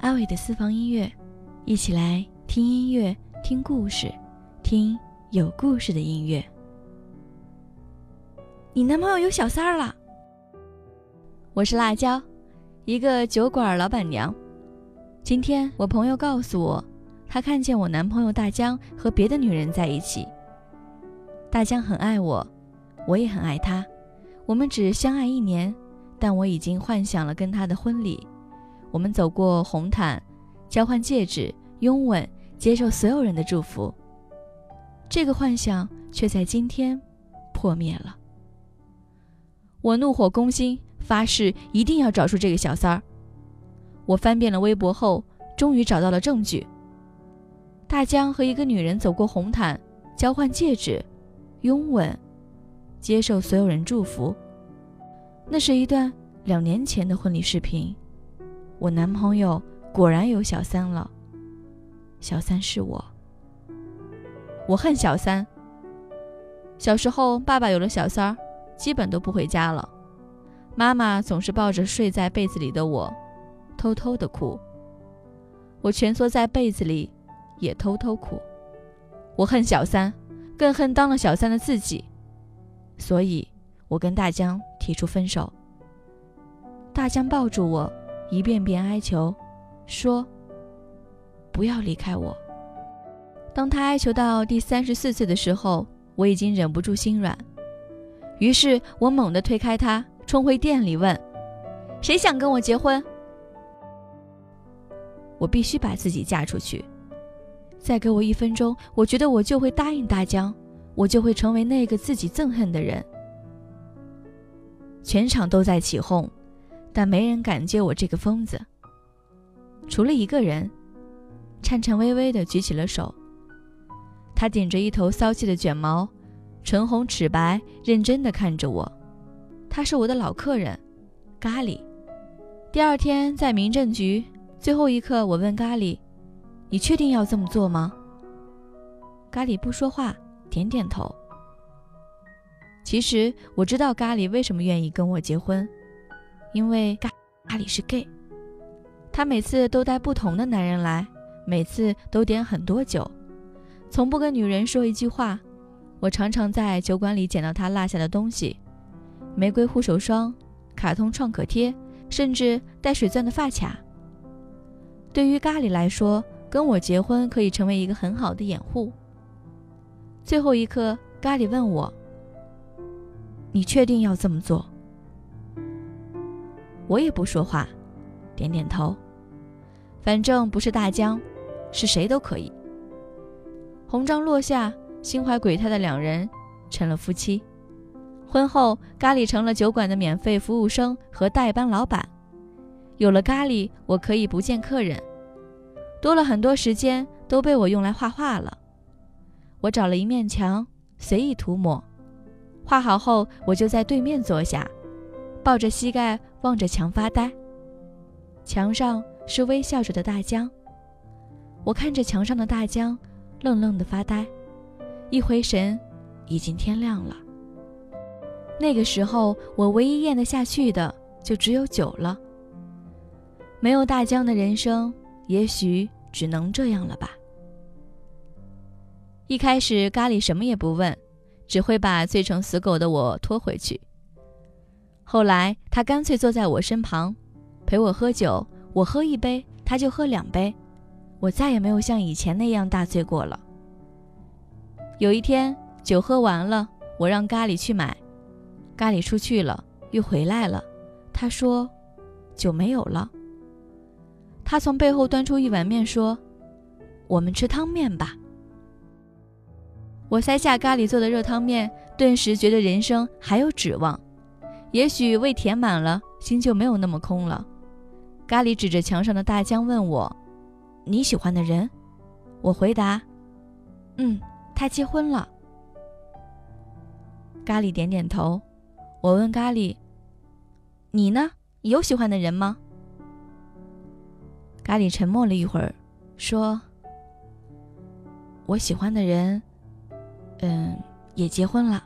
阿伟的私房音乐，一起来听音乐、听故事、听有故事的音乐。你男朋友有小三儿了？我是辣椒，一个酒馆老板娘。今天我朋友告诉我，他看见我男朋友大江和别的女人在一起。大江很爱我，我也很爱他，我们只相爱一年，但我已经幻想了跟他的婚礼。我们走过红毯，交换戒指，拥吻，接受所有人的祝福。这个幻想却在今天破灭了。我怒火攻心，发誓一定要找出这个小三儿。我翻遍了微博后，终于找到了证据。大江和一个女人走过红毯，交换戒指，拥吻，接受所有人祝福。那是一段两年前的婚礼视频。我男朋友果然有小三了，小三是我。我恨小三。小时候，爸爸有了小三儿，基本都不回家了，妈妈总是抱着睡在被子里的我，偷偷的哭。我蜷缩在被子里，也偷偷哭。我恨小三，更恨当了小三的自己，所以我跟大江提出分手。大江抱住我。一遍遍哀求，说：“不要离开我。”当他哀求到第三十四次的时候，我已经忍不住心软，于是我猛地推开他，冲回店里问：“谁想跟我结婚？”我必须把自己嫁出去。再给我一分钟，我觉得我就会答应大江，我就会成为那个自己憎恨的人。全场都在起哄。但没人敢接我这个疯子，除了一个人，颤颤巍巍地举起了手。他顶着一头骚气的卷毛，唇红齿白，认真地看着我。他是我的老客人，咖喱。第二天在民政局，最后一刻，我问咖喱：“你确定要这么做吗？”咖喱不说话，点点头。其实我知道咖喱为什么愿意跟我结婚。因为咖咖喱是 gay，他每次都带不同的男人来，每次都点很多酒，从不跟女人说一句话。我常常在酒馆里捡到他落下的东西：玫瑰护手霜、卡通创可贴，甚至带水钻的发卡。对于咖喱来说，跟我结婚可以成为一个很好的掩护。最后一刻，咖喱问我：“你确定要这么做？”我也不说话，点点头。反正不是大江，是谁都可以。红章落下，心怀鬼胎的两人成了夫妻。婚后，咖喱成了酒馆的免费服务生和代班老板。有了咖喱，我可以不见客人，多了很多时间，都被我用来画画了。我找了一面墙，随意涂抹。画好后，我就在对面坐下。抱着膝盖望着墙发呆，墙上是微笑着的大江。我看着墙上的大江，愣愣的发呆。一回神，已经天亮了。那个时候，我唯一咽得下去的就只有酒了。没有大江的人生，也许只能这样了吧。一开始，咖喱什么也不问，只会把醉成死狗的我拖回去。后来，他干脆坐在我身旁，陪我喝酒。我喝一杯，他就喝两杯。我再也没有像以前那样大醉过了。有一天，酒喝完了，我让咖喱去买。咖喱出去了，又回来了。他说：“酒没有了。”他从背后端出一碗面，说：“我们吃汤面吧。”我塞下咖喱做的热汤面，顿时觉得人生还有指望。也许胃填满了，心就没有那么空了。咖喱指着墙上的大江问我：“你喜欢的人？”我回答：“嗯，他结婚了。”咖喱点点头。我问咖喱：“你呢？有喜欢的人吗？”咖喱沉默了一会儿，说：“我喜欢的人，嗯，也结婚了。”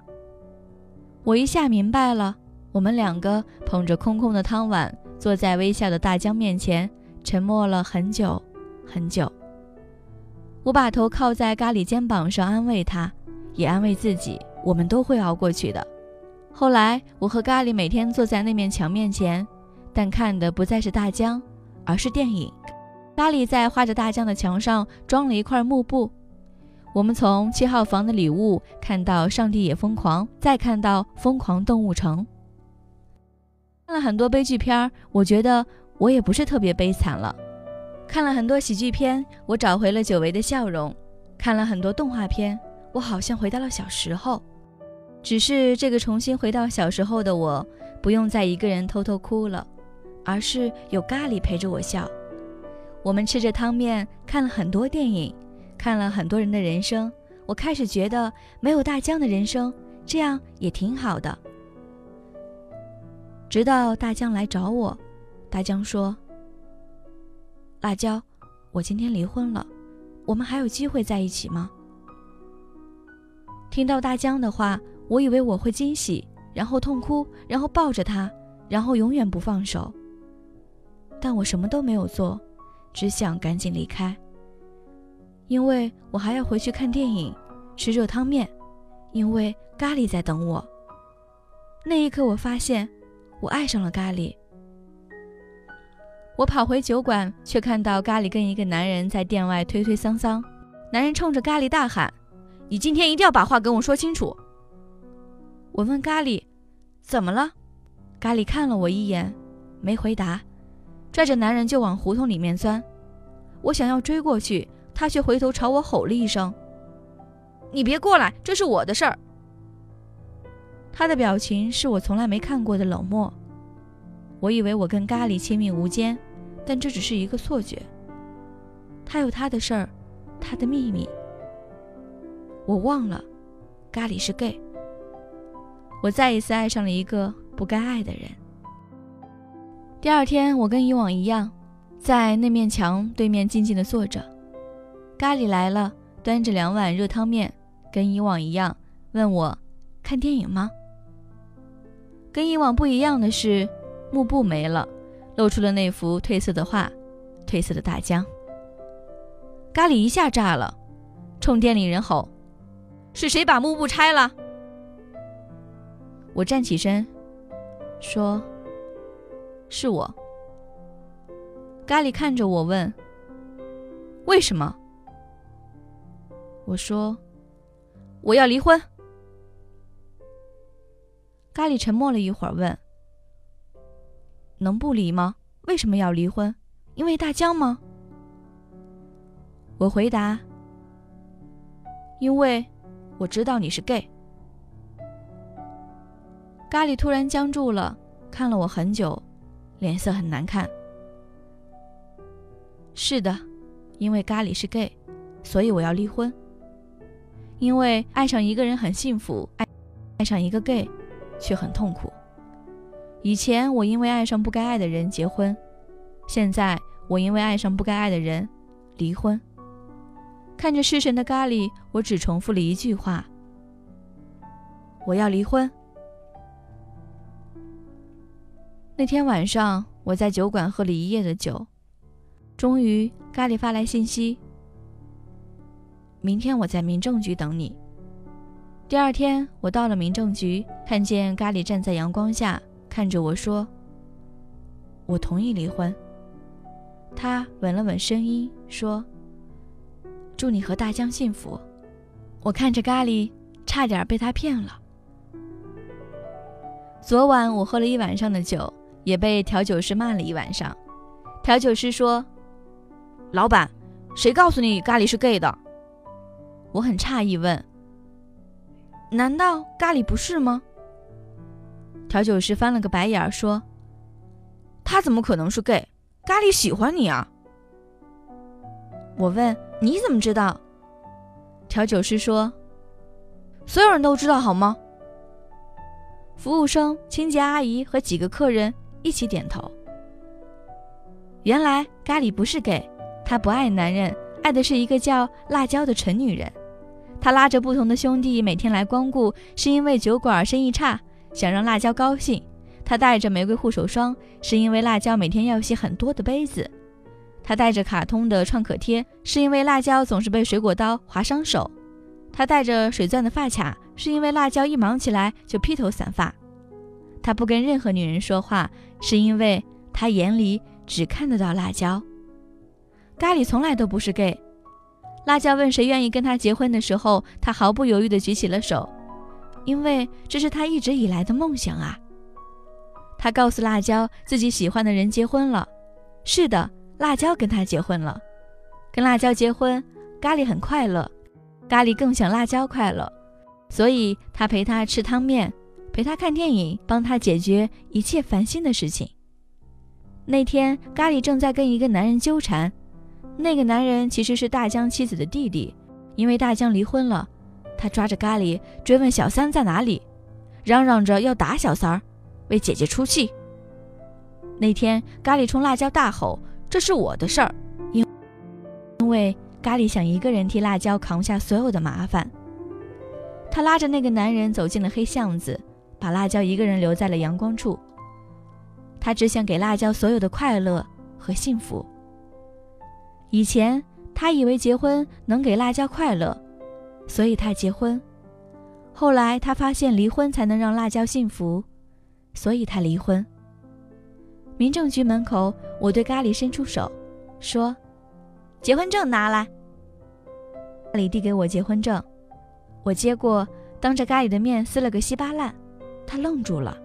我一下明白了。我们两个捧着空空的汤碗，坐在微笑的大江面前，沉默了很久很久。我把头靠在咖喱肩膀上，安慰他，也安慰自己，我们都会熬过去的。后来，我和咖喱每天坐在那面墙面前，但看的不再是大江，而是电影。咖喱在画着大江的墙上装了一块幕布。我们从七号房的礼物看到《上帝也疯狂》，再看到《疯狂动物城》。看了很多悲剧片我觉得我也不是特别悲惨了。看了很多喜剧片，我找回了久违的笑容。看了很多动画片，我好像回到了小时候。只是这个重新回到小时候的我，不用再一个人偷偷哭了，而是有咖喱陪着我笑。我们吃着汤面，看了很多电影。看了很多人的人生，我开始觉得没有大江的人生这样也挺好的。直到大江来找我，大江说：“辣椒，我今天离婚了，我们还有机会在一起吗？”听到大江的话，我以为我会惊喜，然后痛哭，然后抱着他，然后永远不放手。但我什么都没有做，只想赶紧离开。因为我还要回去看电影，吃热汤面，因为咖喱在等我。那一刻，我发现我爱上了咖喱。我跑回酒馆，却看到咖喱跟一个男人在店外推推搡搡。男人冲着咖喱大喊：“你今天一定要把话跟我说清楚！”我问咖喱：“怎么了？”咖喱看了我一眼，没回答，拽着男人就往胡同里面钻。我想要追过去。他却回头朝我吼了一声：“你别过来，这是我的事儿。”他的表情是我从来没看过的冷漠。我以为我跟咖喱亲密无间，但这只是一个错觉。他有他的事儿，他的秘密。我忘了，咖喱是 gay。我再一次爱上了一个不该爱的人。第二天，我跟以往一样，在那面墙对面静静的坐着。咖喱来了，端着两碗热汤面，跟以往一样，问我看电影吗？跟以往不一样的是，幕布没了，露出了那幅褪色的画，褪色的大江。咖喱一下炸了，冲店里人吼：“是谁把幕布拆了？”我站起身，说：“是我。”咖喱看着我问：“为什么？”我说：“我要离婚。”咖喱沉默了一会儿，问：“能不离吗？为什么要离婚？因为大江吗？”我回答：“因为我知道你是 gay。”咖喱突然僵住了，看了我很久，脸色很难看。是的，因为咖喱是 gay，所以我要离婚。因为爱上一个人很幸福，爱爱上一个 gay 却很痛苦。以前我因为爱上不该爱的人结婚，现在我因为爱上不该爱的人离婚。看着失神的咖喱，我只重复了一句话：我要离婚。那天晚上我在酒馆喝了一夜的酒，终于咖喱发来信息。明天我在民政局等你。第二天，我到了民政局，看见咖喱站在阳光下，看着我说：“我同意离婚。”他稳了稳声音说：“祝你和大江幸福。”我看着咖喱，差点被他骗了。昨晚我喝了一晚上的酒，也被调酒师骂了一晚上。调酒师说：“老板，谁告诉你咖喱是 gay 的？”我很诧异，问：“难道咖喱不是吗？”调酒师翻了个白眼儿，说：“他怎么可能是 gay？咖喱喜欢你啊！”我问：“你怎么知道？”调酒师说：“所有人都知道，好吗？”服务生、清洁阿姨和几个客人一起点头。原来咖喱不是 gay，他不爱男人，爱的是一个叫辣椒的蠢女人。他拉着不同的兄弟每天来光顾，是因为酒馆生意差，想让辣椒高兴。他带着玫瑰护手霜，是因为辣椒每天要洗很多的杯子。他带着卡通的创可贴，是因为辣椒总是被水果刀划伤手；他带着水钻的发卡，是因为辣椒一忙起来就披头散发；他不跟任何女人说话，是因为他眼里只看得到辣椒。咖喱从来都不是 gay。辣椒问谁愿意跟他结婚的时候，他毫不犹豫地举起了手，因为这是他一直以来的梦想啊。他告诉辣椒自己喜欢的人结婚了，是的。辣椒跟他结婚了，跟辣椒结婚，咖喱很快乐，咖喱更想辣椒快乐，所以他陪他吃汤面，陪他看电影，帮他解决一切烦心的事情。那天，咖喱正在跟一个男人纠缠，那个男人其实是大江妻子的弟弟，因为大江离婚了，他抓着咖喱追问小三在哪里，嚷嚷着要打小三儿，为姐姐出气。那天，咖喱冲辣椒大吼。这是我的事儿，因因为咖喱想一个人替辣椒扛下所有的麻烦。他拉着那个男人走进了黑巷子，把辣椒一个人留在了阳光处。他只想给辣椒所有的快乐和幸福。以前他以为结婚能给辣椒快乐，所以他结婚。后来他发现离婚才能让辣椒幸福，所以他离婚。民政局门口，我对咖喱伸出手，说：“结婚证拿来。”咖喱递给我结婚证，我接过，当着咖喱的面撕了个稀巴烂。他愣住了，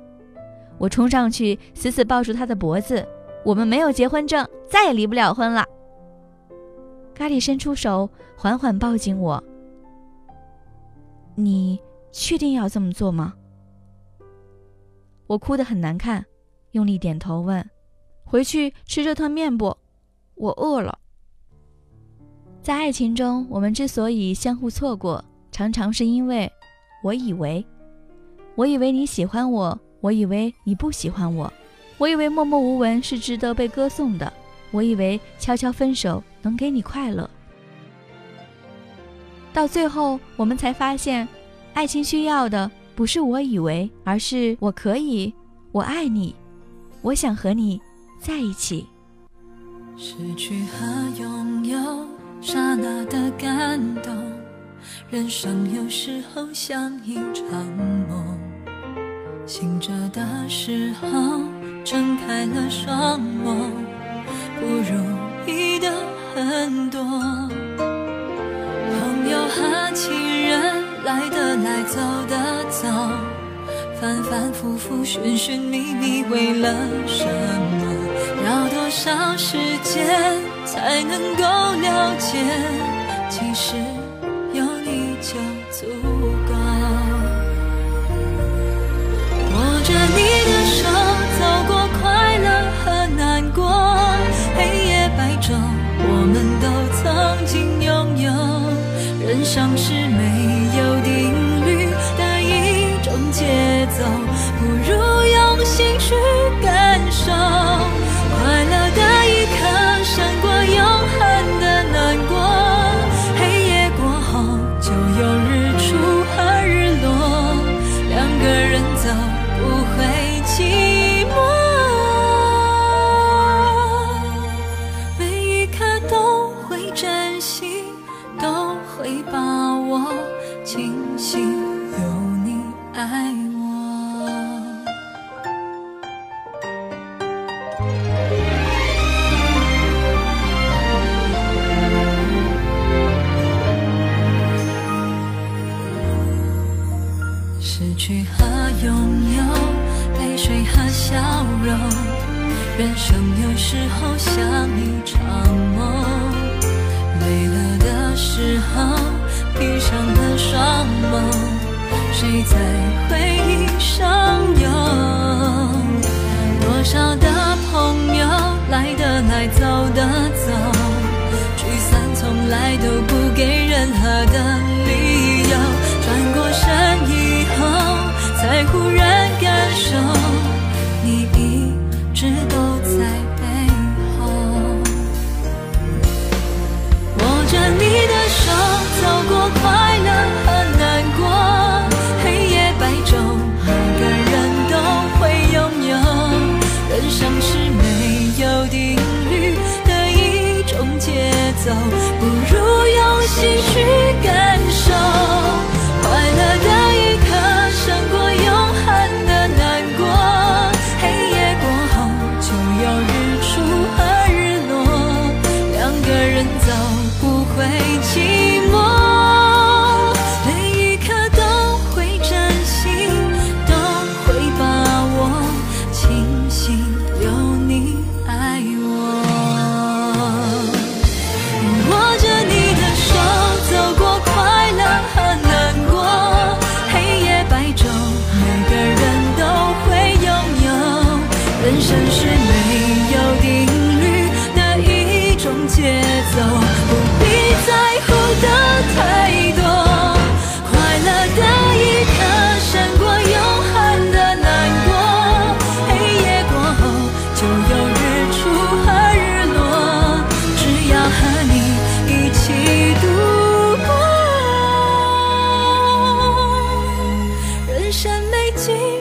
我冲上去死死抱住他的脖子：“我们没有结婚证，再也离不了婚了。”咖喱伸出手，缓缓抱紧我：“你确定要这么做吗？”我哭得很难看。用力点头问：“回去吃热汤面不？我饿了。”在爱情中，我们之所以相互错过，常常是因为我以为，我以为你喜欢我，我以为你不喜欢我，我以为默默无闻是值得被歌颂的，我以为悄悄分手能给你快乐。到最后，我们才发现，爱情需要的不是我以为，而是我可以，我爱你。我想和你在一起。失去和拥有，刹那的感动。人生有时候像一场梦，醒着的时候睁开了双眸，不如意的很多。朋友和情人来的来，走的走。反反复复，寻寻觅觅，为了什么？要多少时间才能够了解？其实有你就足够。握着你人生是没有定律的一种节。奏，不如用心去去和拥有，泪水和笑容人生有时候像一场梦，累了的时候闭上了双眸，谁在回忆上游？多少的朋友来的来，走的走，聚散从来都不给任何的生没